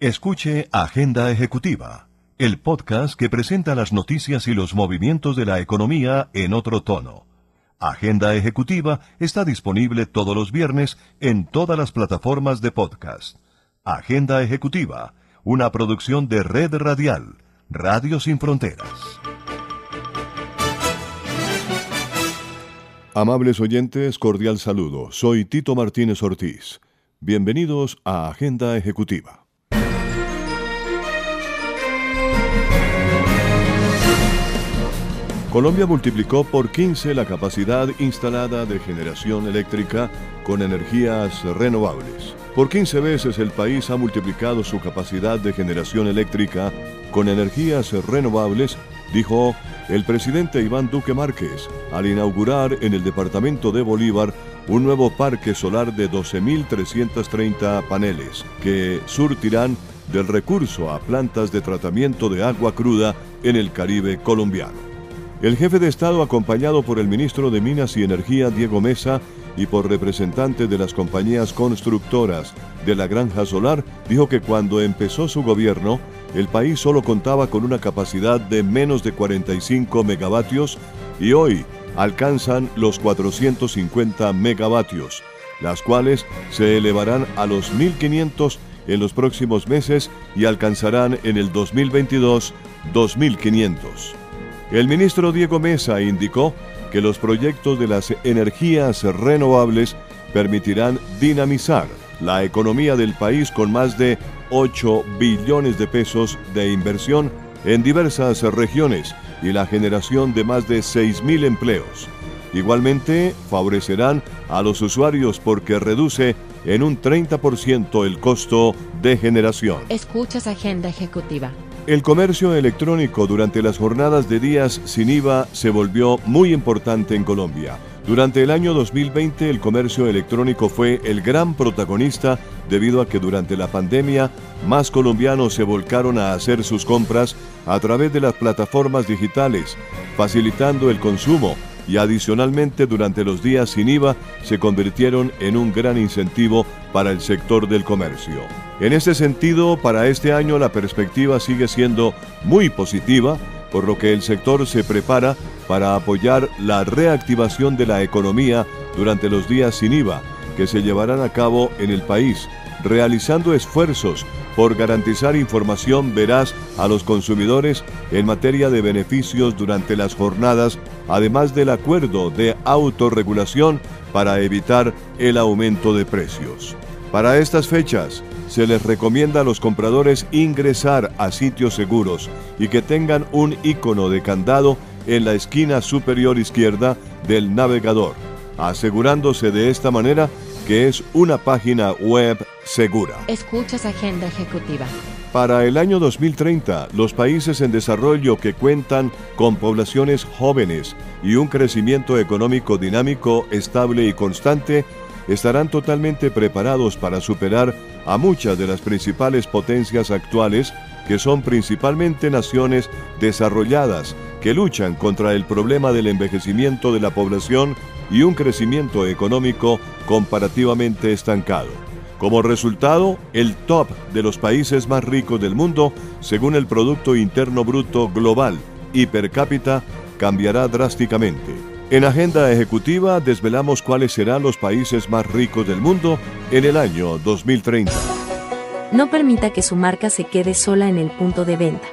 Escuche Agenda Ejecutiva, el podcast que presenta las noticias y los movimientos de la economía en otro tono. Agenda Ejecutiva está disponible todos los viernes en todas las plataformas de podcast. Agenda Ejecutiva, una producción de Red Radial, Radio Sin Fronteras. Amables oyentes, cordial saludo. Soy Tito Martínez Ortiz. Bienvenidos a Agenda Ejecutiva. Colombia multiplicó por 15 la capacidad instalada de generación eléctrica con energías renovables. Por 15 veces el país ha multiplicado su capacidad de generación eléctrica con energías renovables, dijo el presidente Iván Duque Márquez al inaugurar en el departamento de Bolívar un nuevo parque solar de 12.330 paneles que surtirán del recurso a plantas de tratamiento de agua cruda en el Caribe colombiano. El jefe de Estado, acompañado por el ministro de Minas y Energía, Diego Mesa, y por representantes de las compañías constructoras de la Granja Solar, dijo que cuando empezó su gobierno, el país solo contaba con una capacidad de menos de 45 megavatios y hoy alcanzan los 450 megavatios, las cuales se elevarán a los 1500 en los próximos meses y alcanzarán en el 2022 2500. El ministro Diego Mesa indicó que los proyectos de las energías renovables permitirán dinamizar la economía del país con más de 8 billones de pesos de inversión en diversas regiones y la generación de más de 6.000 empleos. Igualmente, favorecerán a los usuarios porque reduce en un 30% el costo de generación. Escuchas Agenda Ejecutiva. El comercio electrónico durante las jornadas de días sin IVA se volvió muy importante en Colombia. Durante el año 2020 el comercio electrónico fue el gran protagonista debido a que durante la pandemia más colombianos se volcaron a hacer sus compras a través de las plataformas digitales, facilitando el consumo y adicionalmente durante los días sin IVA se convirtieron en un gran incentivo para el sector del comercio. En este sentido, para este año la perspectiva sigue siendo muy positiva, por lo que el sector se prepara para apoyar la reactivación de la economía durante los días sin IVA que se llevarán a cabo en el país, realizando esfuerzos por garantizar información veraz a los consumidores en materia de beneficios durante las jornadas, además del acuerdo de autorregulación para evitar el aumento de precios. Para estas fechas, se les recomienda a los compradores ingresar a sitios seguros y que tengan un icono de candado en la esquina superior izquierda del navegador, asegurándose de esta manera que es una página web segura. Escuchas Agenda Ejecutiva. Para el año 2030, los países en desarrollo que cuentan con poblaciones jóvenes y un crecimiento económico dinámico, estable y constante estarán totalmente preparados para superar a muchas de las principales potencias actuales que son principalmente naciones desarrolladas que luchan contra el problema del envejecimiento de la población y un crecimiento económico comparativamente estancado. Como resultado, el top de los países más ricos del mundo, según el Producto Interno Bruto Global y per cápita, cambiará drásticamente. En Agenda Ejecutiva desvelamos cuáles serán los países más ricos del mundo en el año 2030. No permita que su marca se quede sola en el punto de venta.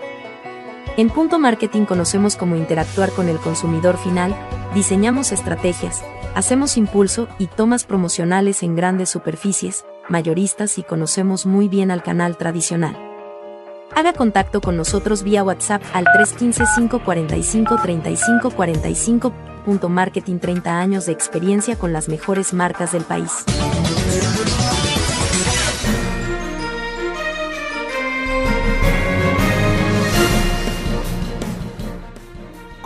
En Punto Marketing conocemos cómo interactuar con el consumidor final, diseñamos estrategias, hacemos impulso y tomas promocionales en grandes superficies, mayoristas y conocemos muy bien al canal tradicional. Haga contacto con nosotros vía WhatsApp al 315-545-3545. Punto Marketing 30 años de experiencia con las mejores marcas del país.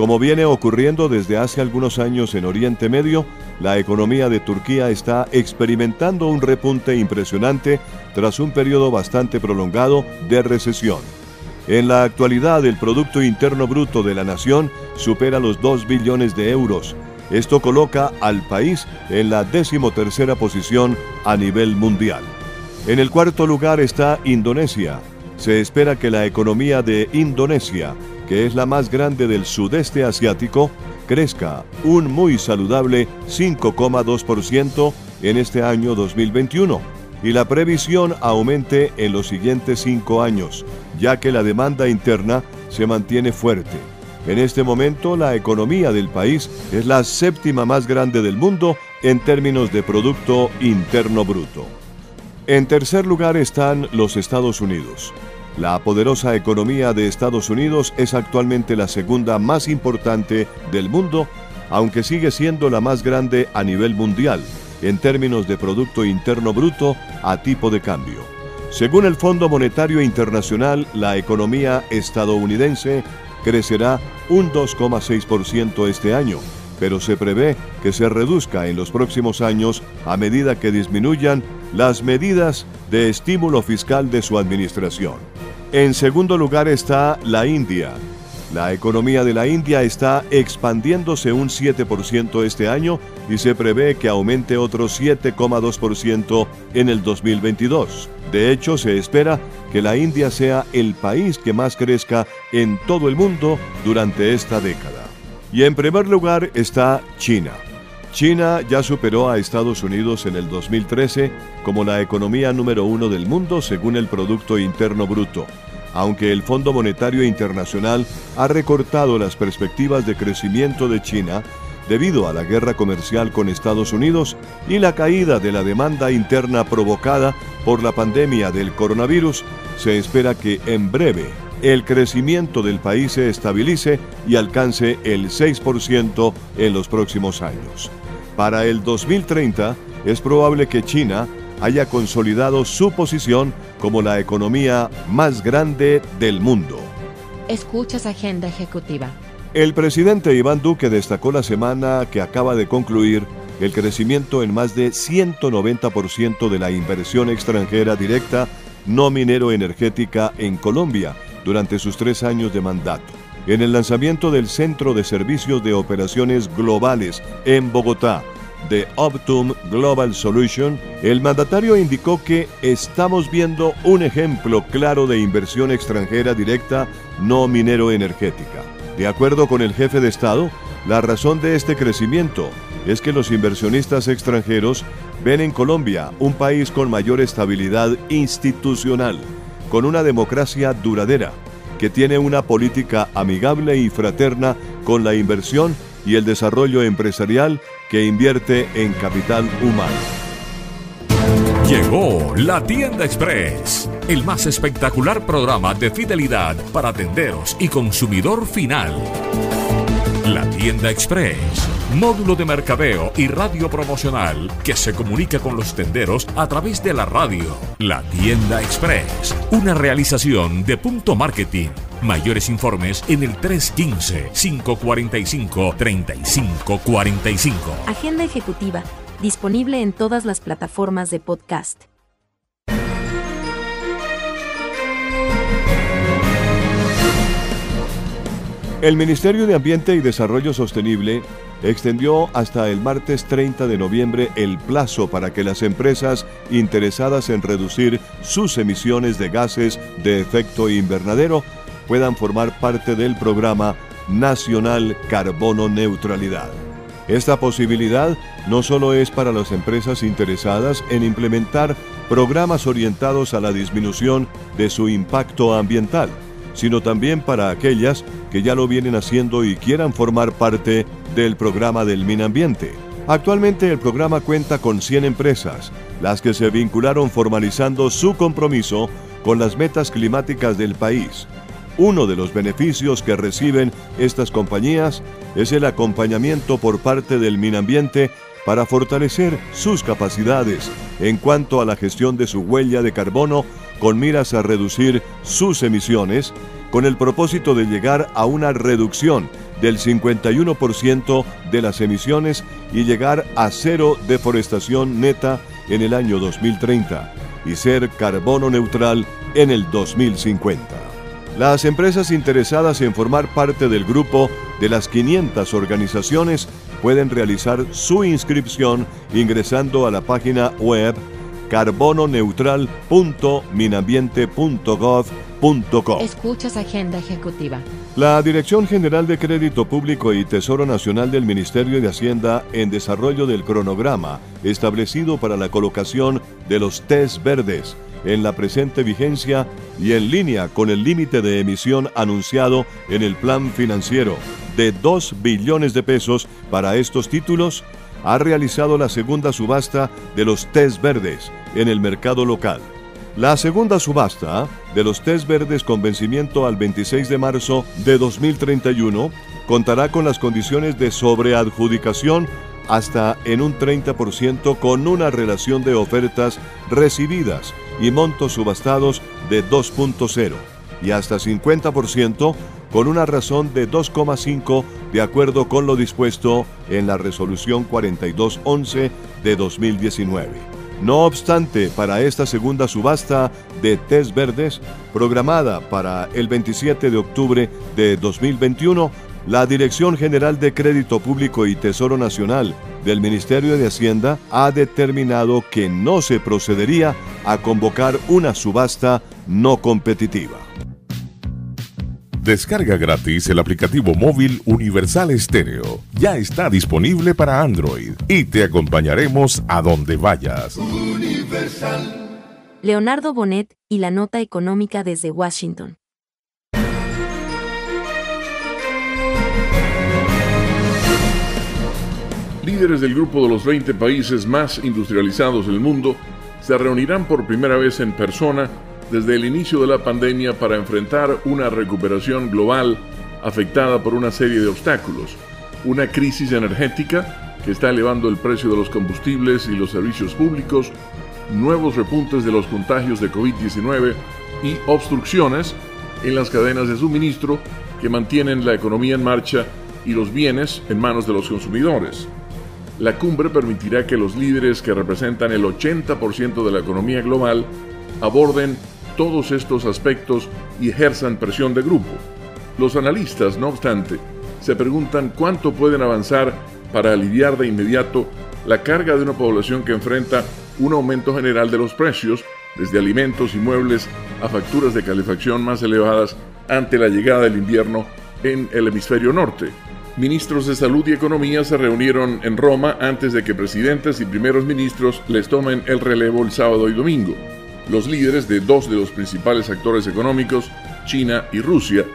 Como viene ocurriendo desde hace algunos años en Oriente Medio, la economía de Turquía está experimentando un repunte impresionante tras un periodo bastante prolongado de recesión. En la actualidad, el Producto Interno Bruto de la nación supera los 2 billones de euros. Esto coloca al país en la decimotercera posición a nivel mundial. En el cuarto lugar está Indonesia. Se espera que la economía de Indonesia, que es la más grande del sudeste asiático, crezca un muy saludable 5,2% en este año 2021 y la previsión aumente en los siguientes cinco años, ya que la demanda interna se mantiene fuerte. En este momento la economía del país es la séptima más grande del mundo en términos de Producto Interno Bruto. En tercer lugar están los Estados Unidos. La poderosa economía de Estados Unidos es actualmente la segunda más importante del mundo, aunque sigue siendo la más grande a nivel mundial en términos de Producto Interno Bruto a tipo de cambio. Según el Fondo Monetario Internacional, la economía estadounidense crecerá un 2,6% este año, pero se prevé que se reduzca en los próximos años a medida que disminuyan las medidas de estímulo fiscal de su administración. En segundo lugar está la India. La economía de la India está expandiéndose un 7% este año y se prevé que aumente otro 7,2% en el 2022. De hecho, se espera que la India sea el país que más crezca en todo el mundo durante esta década. Y en primer lugar está China. China ya superó a Estados Unidos en el 2013 como la economía número uno del mundo según el Producto Interno Bruto, aunque el Fondo Monetario Internacional ha recortado las perspectivas de crecimiento de China debido a la guerra comercial con Estados Unidos y la caída de la demanda interna provocada por la pandemia del coronavirus, se espera que en breve el crecimiento del país se estabilice y alcance el 6% en los próximos años. Para el 2030 es probable que China haya consolidado su posición como la economía más grande del mundo. Escuchas Agenda Ejecutiva. El presidente Iván Duque destacó la semana que acaba de concluir el crecimiento en más de 190% de la inversión extranjera directa no minero energética en Colombia durante sus tres años de mandato. En el lanzamiento del Centro de Servicios de Operaciones Globales en Bogotá, de Optum Global Solution, el mandatario indicó que estamos viendo un ejemplo claro de inversión extranjera directa no minero energética. De acuerdo con el jefe de Estado, la razón de este crecimiento es que los inversionistas extranjeros ven en Colombia un país con mayor estabilidad institucional, con una democracia duradera, que tiene una política amigable y fraterna con la inversión y el desarrollo empresarial que invierte en capital humano. Llegó la tienda express, el más espectacular programa de fidelidad para tenderos y consumidor final. La tienda express, módulo de mercadeo y radio promocional que se comunica con los tenderos a través de la radio. La tienda express, una realización de punto marketing Mayores informes en el 315-545-3545. Agenda ejecutiva, disponible en todas las plataformas de podcast. El Ministerio de Ambiente y Desarrollo Sostenible extendió hasta el martes 30 de noviembre el plazo para que las empresas interesadas en reducir sus emisiones de gases de efecto invernadero puedan formar parte del programa Nacional Carbono Neutralidad. Esta posibilidad no solo es para las empresas interesadas en implementar programas orientados a la disminución de su impacto ambiental, sino también para aquellas que ya lo vienen haciendo y quieran formar parte del programa del Minambiente. Actualmente el programa cuenta con 100 empresas, las que se vincularon formalizando su compromiso con las metas climáticas del país, uno de los beneficios que reciben estas compañías es el acompañamiento por parte del Minambiente para fortalecer sus capacidades en cuanto a la gestión de su huella de carbono con miras a reducir sus emisiones, con el propósito de llegar a una reducción del 51% de las emisiones y llegar a cero deforestación neta en el año 2030 y ser carbono neutral en el 2050. Las empresas interesadas en formar parte del grupo de las 500 organizaciones pueden realizar su inscripción ingresando a la página web carbononeutral.minambiente.gov.co. Escuchas Agenda Ejecutiva. La Dirección General de Crédito Público y Tesoro Nacional del Ministerio de Hacienda en desarrollo del cronograma establecido para la colocación de los test verdes en la presente vigencia y en línea con el límite de emisión anunciado en el plan financiero de 2 billones de pesos para estos títulos, ha realizado la segunda subasta de los test verdes en el mercado local. La segunda subasta de los test verdes con vencimiento al 26 de marzo de 2031 contará con las condiciones de sobreadjudicación hasta en un 30% con una relación de ofertas recibidas y montos subastados de 2.0 y hasta 50% con una razón de 2,5 de acuerdo con lo dispuesto en la resolución 4211 de 2019. No obstante, para esta segunda subasta de test verdes, programada para el 27 de octubre de 2021, la Dirección General de Crédito Público y Tesoro Nacional del Ministerio de Hacienda ha determinado que no se procedería a convocar una subasta no competitiva. Descarga gratis el aplicativo móvil Universal Estéreo. Ya está disponible para Android y te acompañaremos a donde vayas. Leonardo Bonet y la nota económica desde Washington. Líderes del grupo de los 20 países más industrializados del mundo se reunirán por primera vez en persona desde el inicio de la pandemia para enfrentar una recuperación global afectada por una serie de obstáculos, una crisis energética que está elevando el precio de los combustibles y los servicios públicos, nuevos repuntes de los contagios de COVID-19 y obstrucciones en las cadenas de suministro que mantienen la economía en marcha y los bienes en manos de los consumidores. La cumbre permitirá que los líderes que representan el 80% de la economía global aborden todos estos aspectos y ejerzan presión de grupo. Los analistas, no obstante, se preguntan cuánto pueden avanzar para aliviar de inmediato la carga de una población que enfrenta un aumento general de los precios, desde alimentos y muebles a facturas de calefacción más elevadas ante la llegada del invierno en el hemisferio norte. Ministros de Salud y Economía se reunieron en Roma antes de que presidentes y primeros ministros les tomen el relevo el sábado y domingo los líderes de dos de los principales actores económicos, China y Rusia,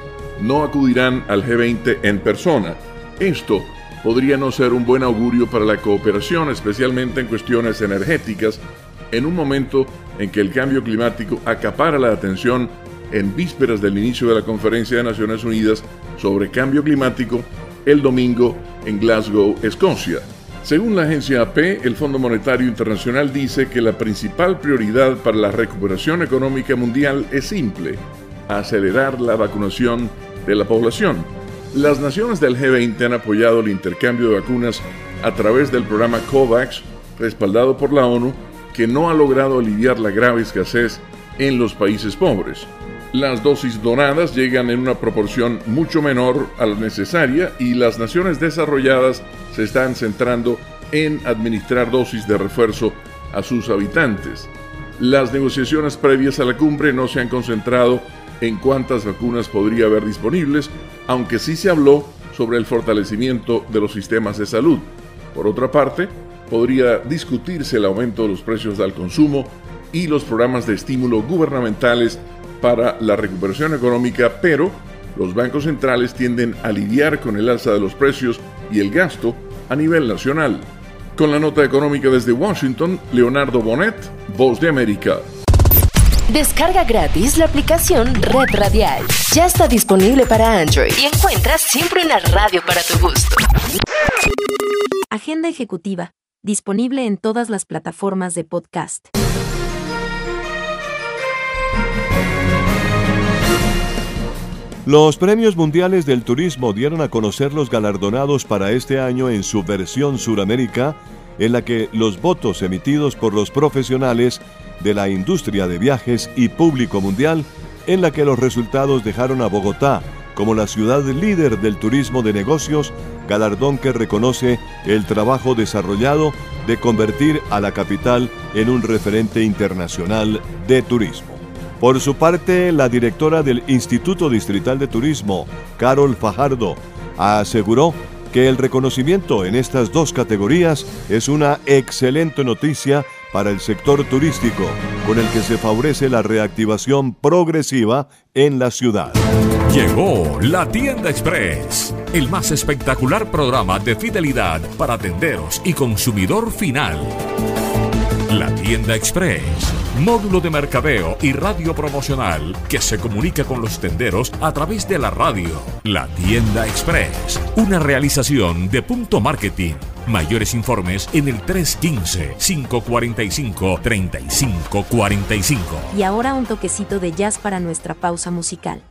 no acudirán al G20 en persona. Esto podría no ser un buen augurio para la cooperación, especialmente en cuestiones energéticas, en un momento en que el cambio climático acapara la atención en vísperas del inicio de la Conferencia de Naciones Unidas sobre Cambio Climático el domingo en Glasgow, Escocia. Según la agencia AP, el Fondo Monetario Internacional dice que la principal prioridad para la recuperación económica mundial es simple, acelerar la vacunación de la población. Las naciones del G20 han apoyado el intercambio de vacunas a través del programa COVAX, respaldado por la ONU, que no ha logrado aliviar la grave escasez en los países pobres. Las dosis donadas llegan en una proporción mucho menor a la necesaria y las naciones desarrolladas se están centrando en administrar dosis de refuerzo a sus habitantes. Las negociaciones previas a la cumbre no se han concentrado en cuántas vacunas podría haber disponibles, aunque sí se habló sobre el fortalecimiento de los sistemas de salud. Por otra parte, podría discutirse el aumento de los precios al consumo y los programas de estímulo gubernamentales para la recuperación económica, pero los bancos centrales tienden a lidiar con el alza de los precios y el gasto a nivel nacional. Con la nota económica desde Washington, Leonardo Bonet, Voz de América. Descarga gratis la aplicación Red Radial. Ya está disponible para Android y encuentras siempre una radio para tu gusto. Agenda ejecutiva, disponible en todas las plataformas de podcast. Los premios mundiales del turismo dieron a conocer los galardonados para este año en su versión Suramérica, en la que los votos emitidos por los profesionales de la industria de viajes y público mundial, en la que los resultados dejaron a Bogotá como la ciudad líder del turismo de negocios, galardón que reconoce el trabajo desarrollado de convertir a la capital en un referente internacional de turismo. Por su parte, la directora del Instituto Distrital de Turismo, Carol Fajardo, aseguró que el reconocimiento en estas dos categorías es una excelente noticia para el sector turístico, con el que se favorece la reactivación progresiva en la ciudad. Llegó la tienda express, el más espectacular programa de fidelidad para tenderos y consumidor final. La tienda express módulo de mercadeo y radio promocional que se comunica con los tenderos a través de la radio. La tienda express, una realización de punto marketing. Mayores informes en el 315-545-3545. Y ahora un toquecito de jazz para nuestra pausa musical.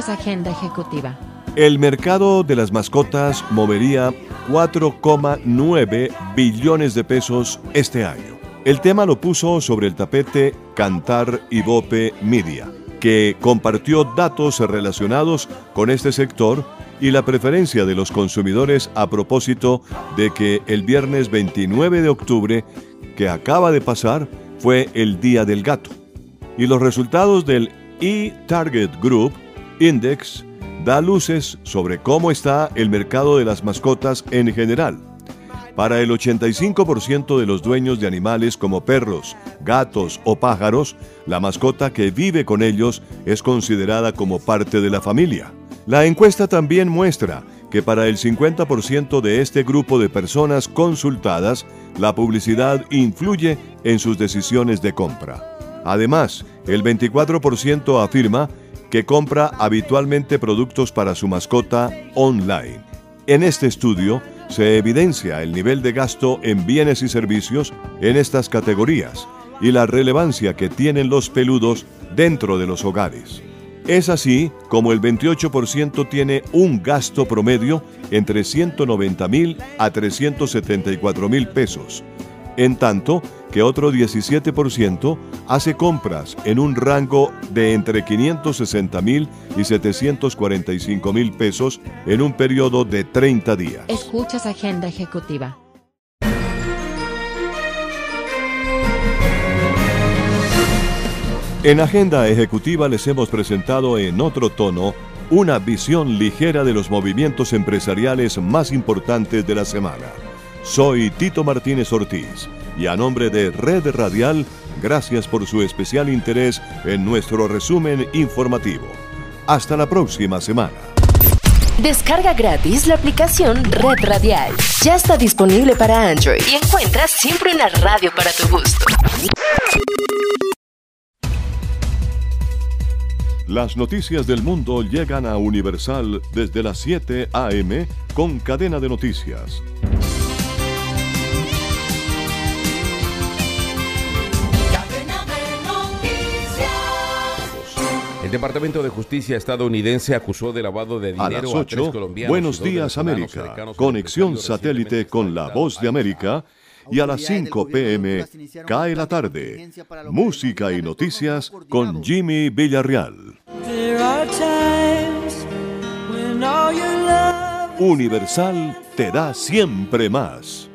Agenda Ejecutiva. El mercado de las mascotas movería 4,9 billones de pesos este año. El tema lo puso sobre el tapete Cantar Ibope Media, que compartió datos relacionados con este sector y la preferencia de los consumidores a propósito de que el viernes 29 de octubre, que acaba de pasar, fue el Día del Gato. Y los resultados del E-Target Group Index da luces sobre cómo está el mercado de las mascotas en general. Para el 85% de los dueños de animales como perros, gatos o pájaros, la mascota que vive con ellos es considerada como parte de la familia. La encuesta también muestra que para el 50% de este grupo de personas consultadas, la publicidad influye en sus decisiones de compra. Además, el 24% afirma que compra habitualmente productos para su mascota online. En este estudio se evidencia el nivel de gasto en bienes y servicios en estas categorías y la relevancia que tienen los peludos dentro de los hogares. Es así como el 28% tiene un gasto promedio entre 190 mil a 374 mil pesos, en tanto que otro 17% hace compras en un rango de entre 560 mil y 745 mil pesos en un periodo de 30 días. Escuchas Agenda Ejecutiva. En Agenda Ejecutiva les hemos presentado en otro tono una visión ligera de los movimientos empresariales más importantes de la semana. Soy Tito Martínez Ortiz y a nombre de Red Radial, gracias por su especial interés en nuestro resumen informativo. Hasta la próxima semana. Descarga gratis la aplicación Red Radial. Ya está disponible para Android y encuentras siempre una radio para tu gusto. Las noticias del mundo llegan a Universal desde las 7 a.m. con cadena de noticias. Departamento de Justicia estadounidense acusó de lavado de dinero a las a, tres 8, colombianos. Buenos días América, conexión satélite con la voz de América y a las 5 pm cae la tarde. Música y noticias con Jimmy Villarreal. Universal te da siempre más.